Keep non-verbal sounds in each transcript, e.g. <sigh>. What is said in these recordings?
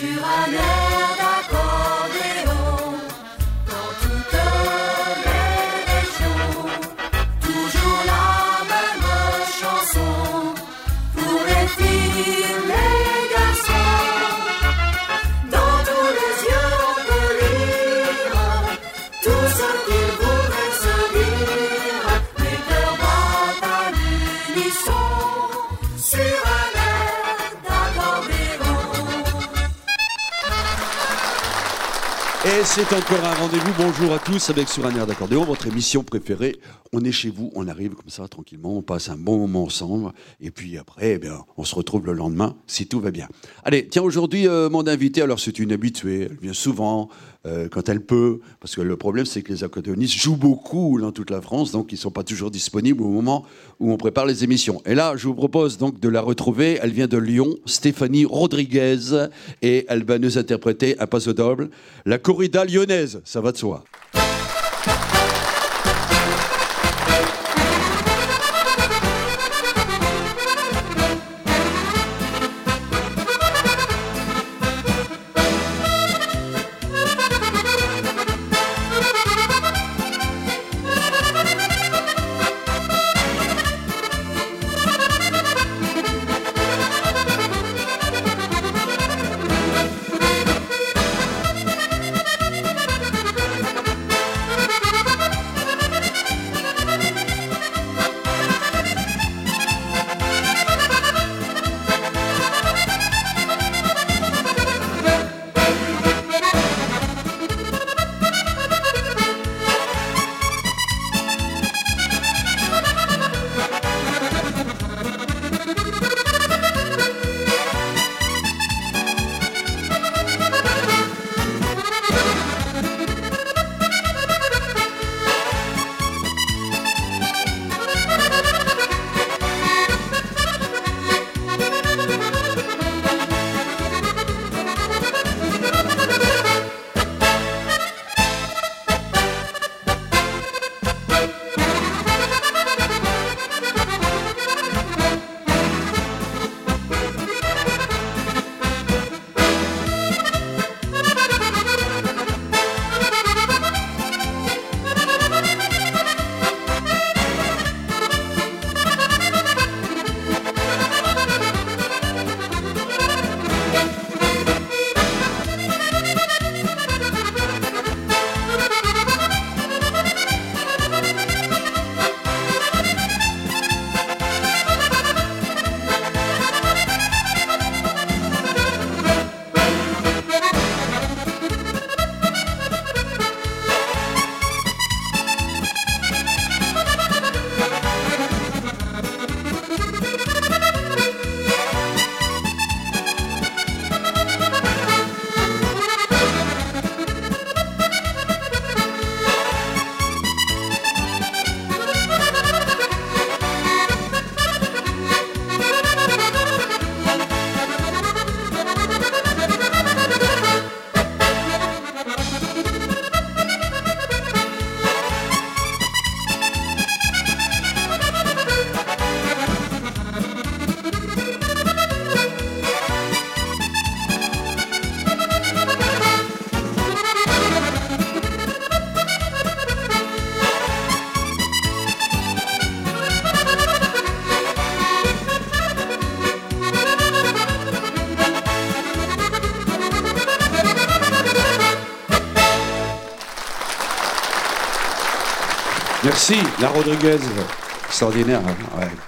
sur un air c'est encore un rendez-vous. Bonjour à tous avec Sur un air d'accordéon, votre émission préférée. On est chez vous, on arrive comme ça tranquillement, on passe un bon moment ensemble. Et puis après, eh bien, on se retrouve le lendemain si tout va bien. Allez, tiens, aujourd'hui, euh, mon invité, alors c'est une habituée, elle vient souvent euh, quand elle peut, parce que le problème c'est que les accordéonistes jouent beaucoup dans toute la France, donc ils ne sont pas toujours disponibles au moment où on prépare les émissions. Et là, je vous propose donc de la retrouver. Elle vient de Lyon, Stéphanie Rodriguez, et elle va nous interpréter un passo doble, la corrida lyonnaise, ça va de soi. La Rodriguez. Extraordinaire.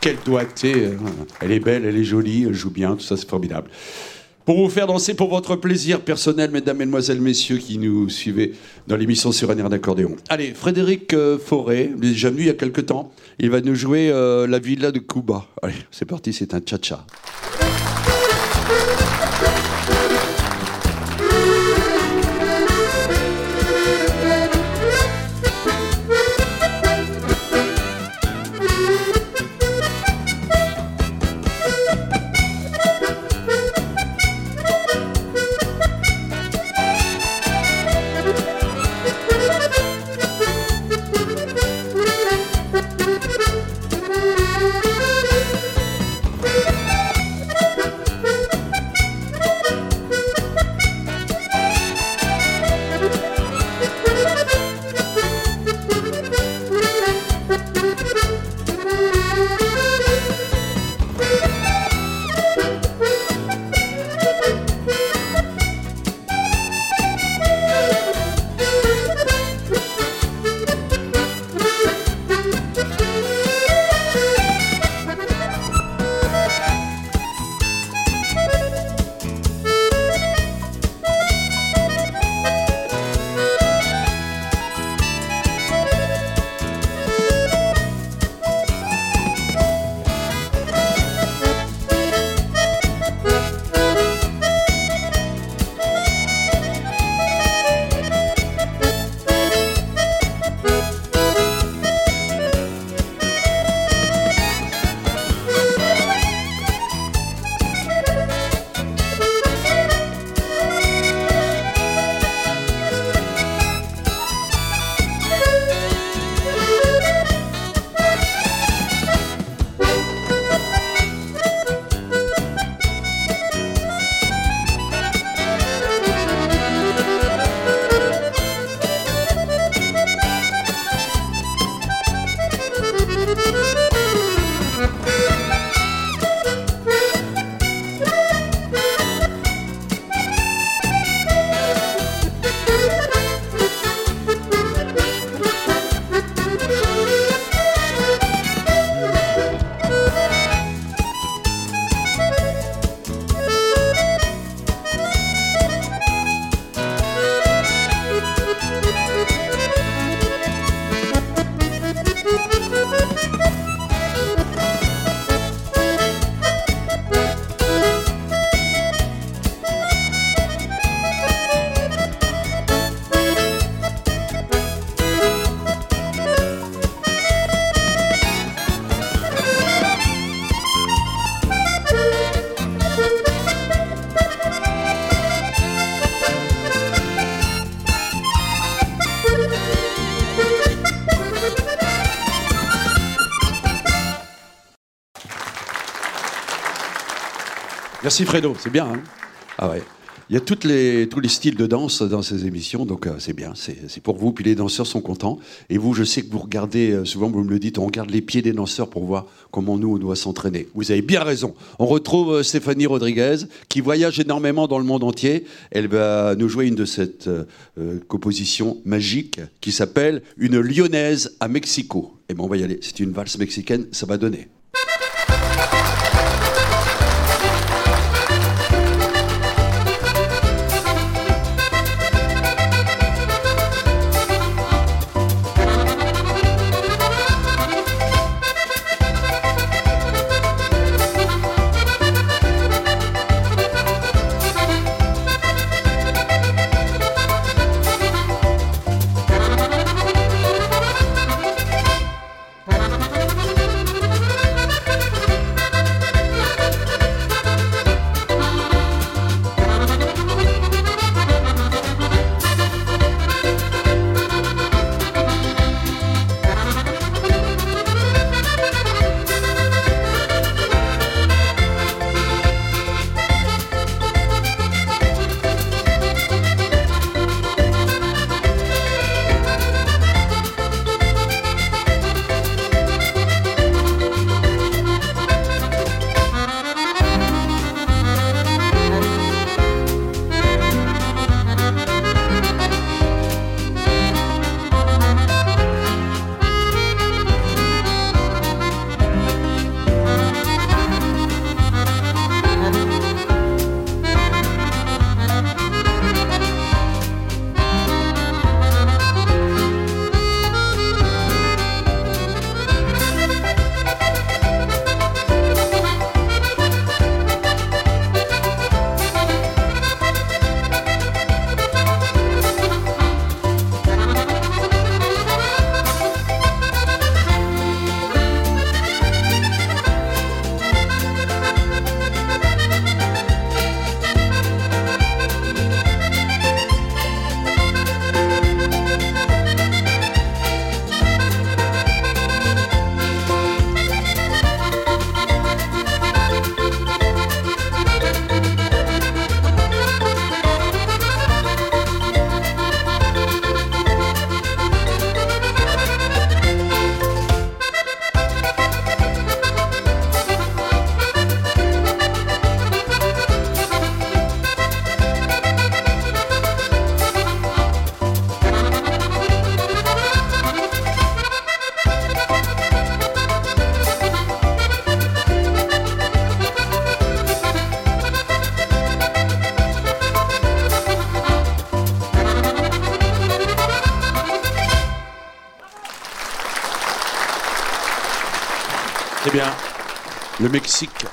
Quelle doigté. hein. Elle est belle, elle est jolie, elle joue bien, tout ça, c'est formidable. Pour vous faire danser pour votre plaisir personnel, mesdames, mesdemoiselles, messieurs qui nous suivez dans l'émission sur un air d'accordéon. Allez, Frédéric euh, Forêt, déjà venu il y a quelque temps. Il va nous jouer euh, la villa de Cuba. Allez, c'est parti, c'est un cha-cha. Merci Fredo, c'est bien. Hein ah ouais. Il y a les, tous les styles de danse dans ces émissions, donc euh, c'est bien, c'est pour vous. Puis les danseurs sont contents. Et vous, je sais que vous regardez, euh, souvent vous me le dites, on regarde les pieds des danseurs pour voir comment nous, on doit s'entraîner. Vous avez bien raison. On retrouve euh, Stéphanie Rodriguez, qui voyage énormément dans le monde entier. Elle va nous jouer une de ces compositions magiques qui s'appelle Une lyonnaise à Mexico. Et bon, on va y aller. C'est une valse mexicaine, ça va donner.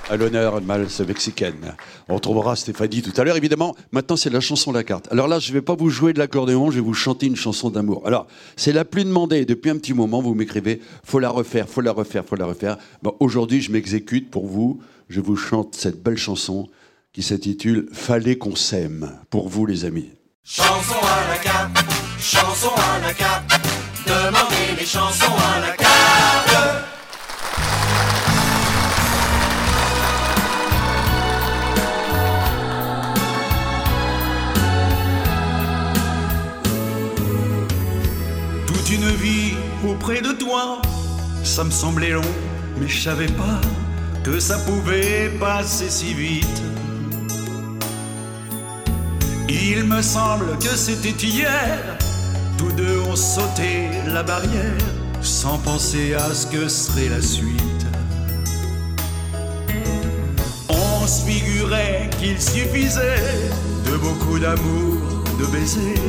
À l'honneur, valse mexicaine. On retrouvera Stéphanie tout à l'heure, évidemment. Maintenant, c'est la chanson la carte. Alors là, je ne vais pas vous jouer de l'accordéon, je vais vous chanter une chanson d'amour. Alors, c'est la plus demandée. Depuis un petit moment, vous m'écrivez faut la refaire, faut la refaire, faut la refaire. Aujourd'hui, je m'exécute pour vous. Je vous chante cette belle chanson qui s'intitule Fallait qu'on s'aime. Pour vous, les amis. Chanson à la carte, chanson à la carte, demandez les chansons à la carte. Ça me semblait long, mais je savais pas que ça pouvait passer si vite. Il me semble que c'était hier, tous deux ont sauté la barrière sans penser à ce que serait la suite. On se figurait qu'il suffisait de beaucoup d'amour, de baisers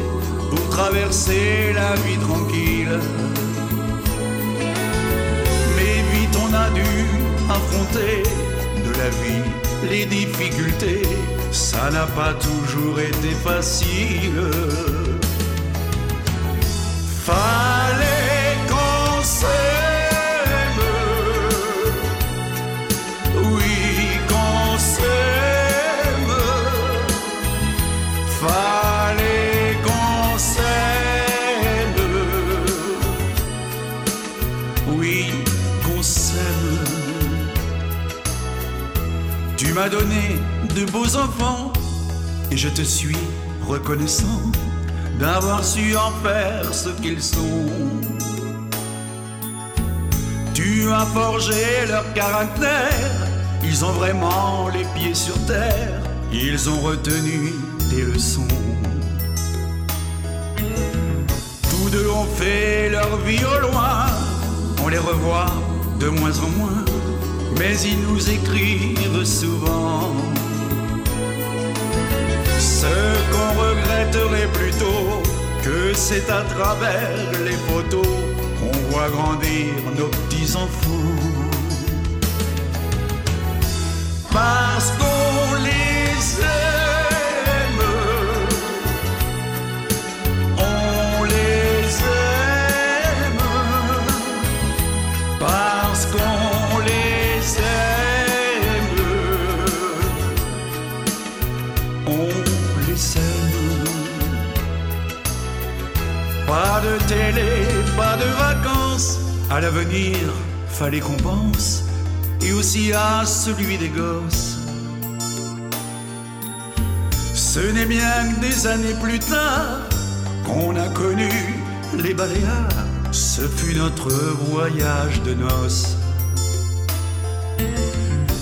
pour traverser la vie tranquille. De la vie les difficultés, ça n'a pas toujours été facile. Donné de beaux enfants. Et je te suis reconnaissant d'avoir su en faire ce qu'ils sont. Tu as forgé leur caractère, ils ont vraiment les pieds sur terre, ils ont retenu des leçons. Tous deux ont fait leur vie au loin, on les revoit de moins en moins, mais ils nous écrivent souvent. Ce qu'on regretterait plutôt que c'est à travers les photos qu'on voit grandir nos petits enfants. Pas de télé, pas de vacances, à l'avenir, fallait qu'on pense, et aussi à celui des gosses. Ce n'est bien que des années plus tard qu'on a connu les Baléares. Ce fut notre voyage de noces.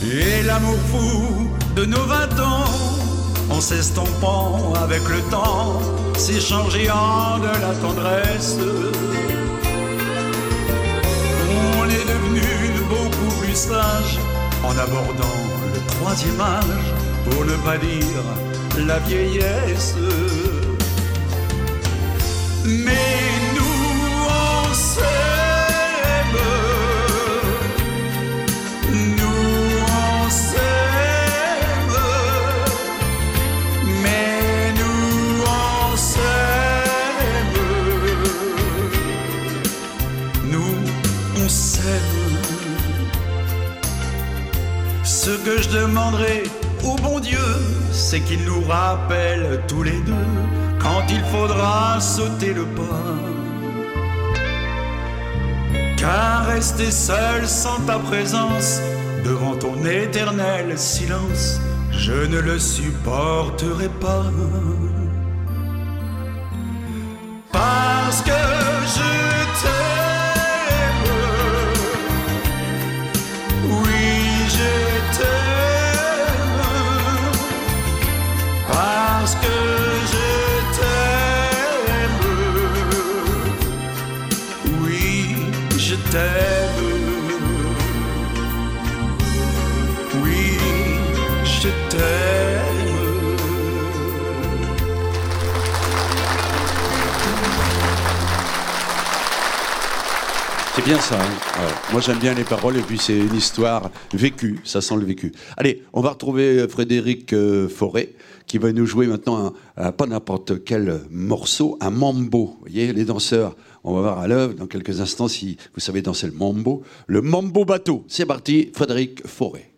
Et l'amour fou de nos vingt ans, en s'estompant avec le temps, s'est changé en de la tendresse. On est devenu beaucoup plus sage en abordant le troisième âge, pour ne pas dire la vieillesse. C'est qu'il nous rappelle tous les deux quand il faudra sauter le pas. Car rester seul sans ta présence, devant ton éternel silence, je ne le supporterai pas. Parce bien ça. hein. Moi, j'aime bien les paroles et puis c'est une histoire vécue. Ça sent le vécu. Allez, on va retrouver euh, Frédéric euh, Forêt qui va nous jouer maintenant un, un- pas n'importe quel morceau, un mambo. Vous voyez, les danseurs, on va voir à l'œuvre dans quelques instants si vous savez danser le mambo. Le mambo bateau. C'est parti, Frédéric Forêt.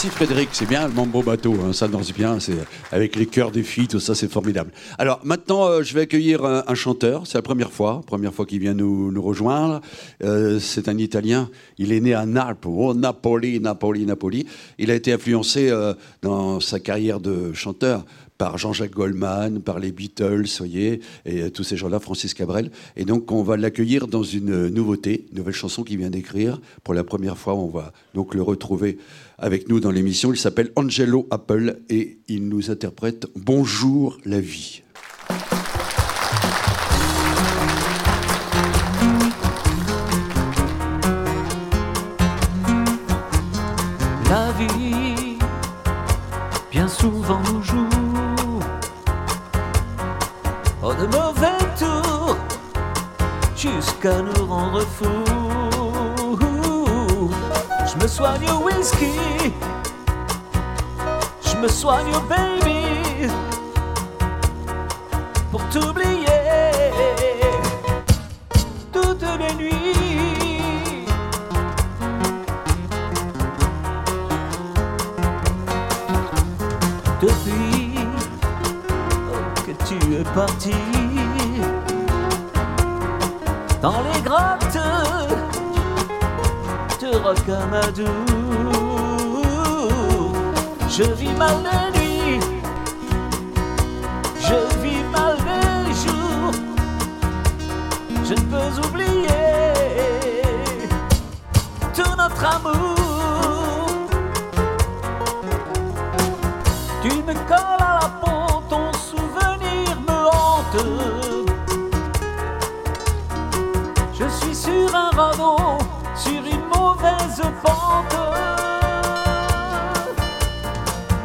Merci Frédéric, c'est bien le mambo bateau, hein, ça danse bien, c'est avec les chœurs des filles, tout ça c'est formidable. Alors maintenant euh, je vais accueillir un, chanteur, c'est la première fois, première fois qu'il vient nous, nous rejoindre. Euh, c'est un Italien, il est né à Naples, oh Napoli, Napoli, Napoli. Il a été influencé euh, dans sa carrière de chanteur par Jean-Jacques Goldman, par les Beatles, voyez, et euh, tous ces gens-là, Francis Cabrel. Et donc, on va l'accueillir dans une nouveauté, une nouvelle chanson qu'il vient d'écrire. Pour la première fois, on va donc le retrouver avec nous dans l'émission. Il s'appelle Angelo Apple et il nous interprète Bonjour la vie. Fous. Je me soigne au whisky, je me soigne au baby pour t'oublier toutes les nuits. depuis que tu es parti dans les grottes de Rocamadour. Je vis mal les nuits, je vis mal les jours. Je ne peux oublier tout notre amour.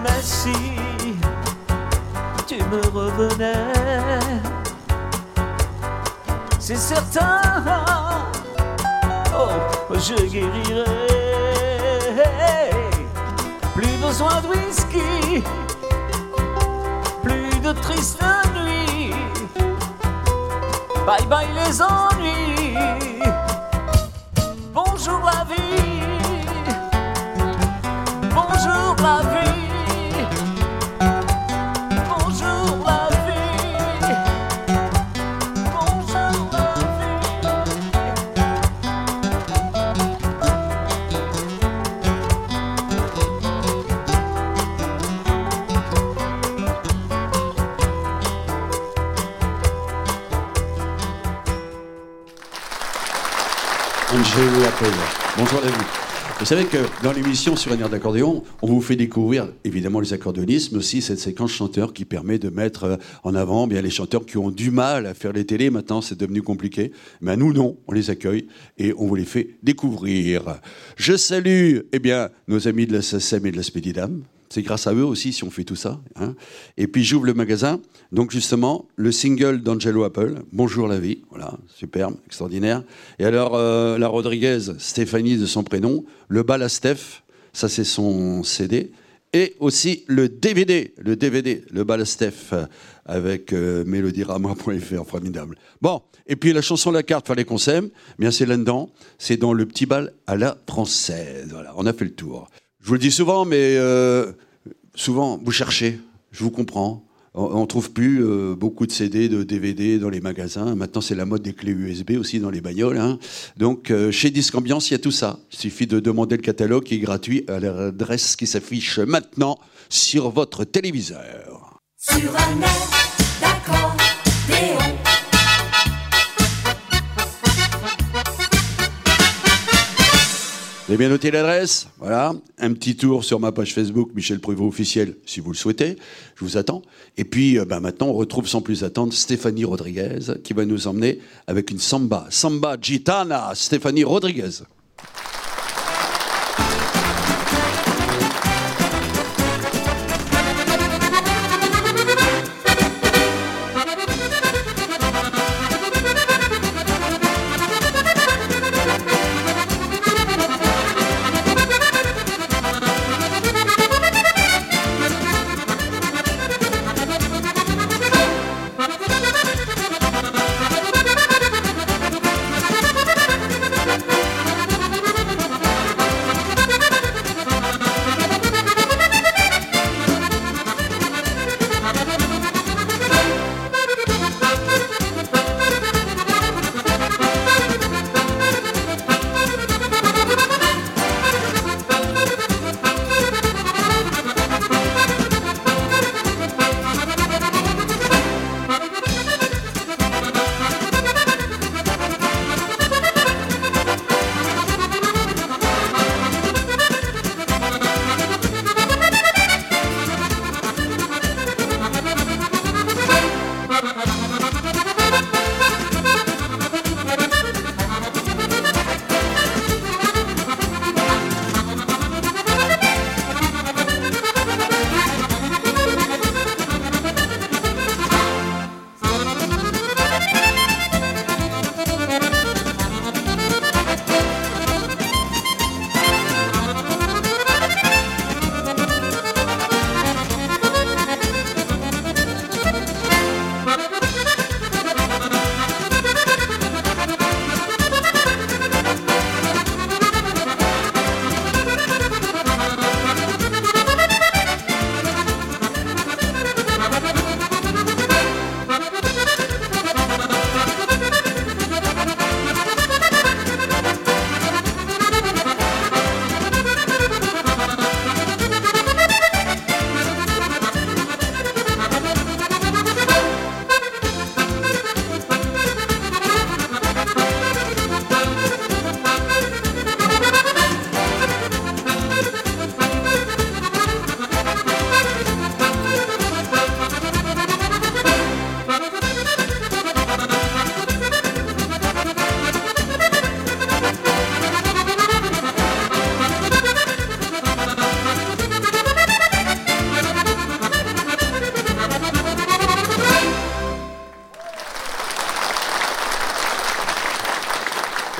Mais si tu me revenais, c'est certain, oh, je guérirais. Plus besoin de whisky, plus de tristes nuits. Bye bye les ennuis. Angelo Apple. Bonjour à vous. Vous savez que dans l'émission sur un air d'accordéon, on vous fait découvrir évidemment les accordéonistes, mais aussi cette séquence chanteur qui permet de mettre euh, en avant bien les chanteurs qui ont du mal à faire les télés. Maintenant, c'est devenu compliqué. Mais nous, non, on les accueille et on vous les fait découvrir. Je salue eh bien, nos amis de la SACEM et de la Spédidam. C'est grâce à eux aussi si on fait tout ça. hein. Et puis j'ouvre le magasin. Donc justement, le single d'Angelo Apple, Bonjour la vie. Voilà, superbe, extraordinaire. Et alors, euh, la Rodriguez, Stéphanie de son prénom, le bal à Steph, ça c'est son CD. Et aussi le DVD, le DVD, le bal à Steph, avec euh, mélodierama.fr, <laughs> formidable. Bon, et puis la chanson La carte, fallait qu'on s'aime. Bien c'est là-dedans, c'est dans le petit bal à la française. Voilà, on a fait le tour. Je vous le dis souvent, mais euh, souvent, vous cherchez, je vous comprends. On ne trouve plus euh, beaucoup de CD, de DVD dans les magasins. Maintenant, c'est la mode des clés USB aussi dans les bagnoles. hein. Donc, euh, chez Disque Ambiance, il y a tout ça. Il suffit de demander le catalogue qui est gratuit à l'adresse qui s'affiche maintenant sur votre téléviseur. Sur un avez bien noté l'adresse Voilà. Un petit tour sur ma page Facebook, Michel Prévost officiel, si vous le souhaitez. Je vous attends. Et puis, ben, maintenant, on retrouve sans plus attendre Stéphanie Rodriguez, qui va nous emmener avec une samba. Samba gitana, Stéphanie Rodriguez.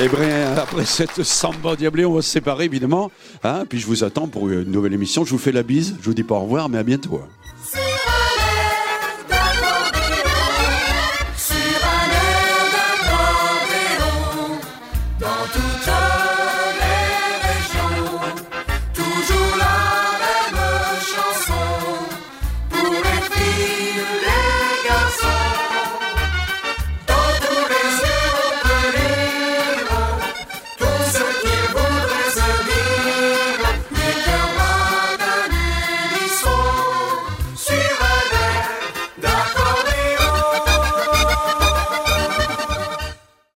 Et bien, après cette samba diablée, on va se séparer évidemment. Hein, puis je vous attends pour une nouvelle émission. Je vous fais la bise. Je vous dis pas au revoir, mais à bientôt.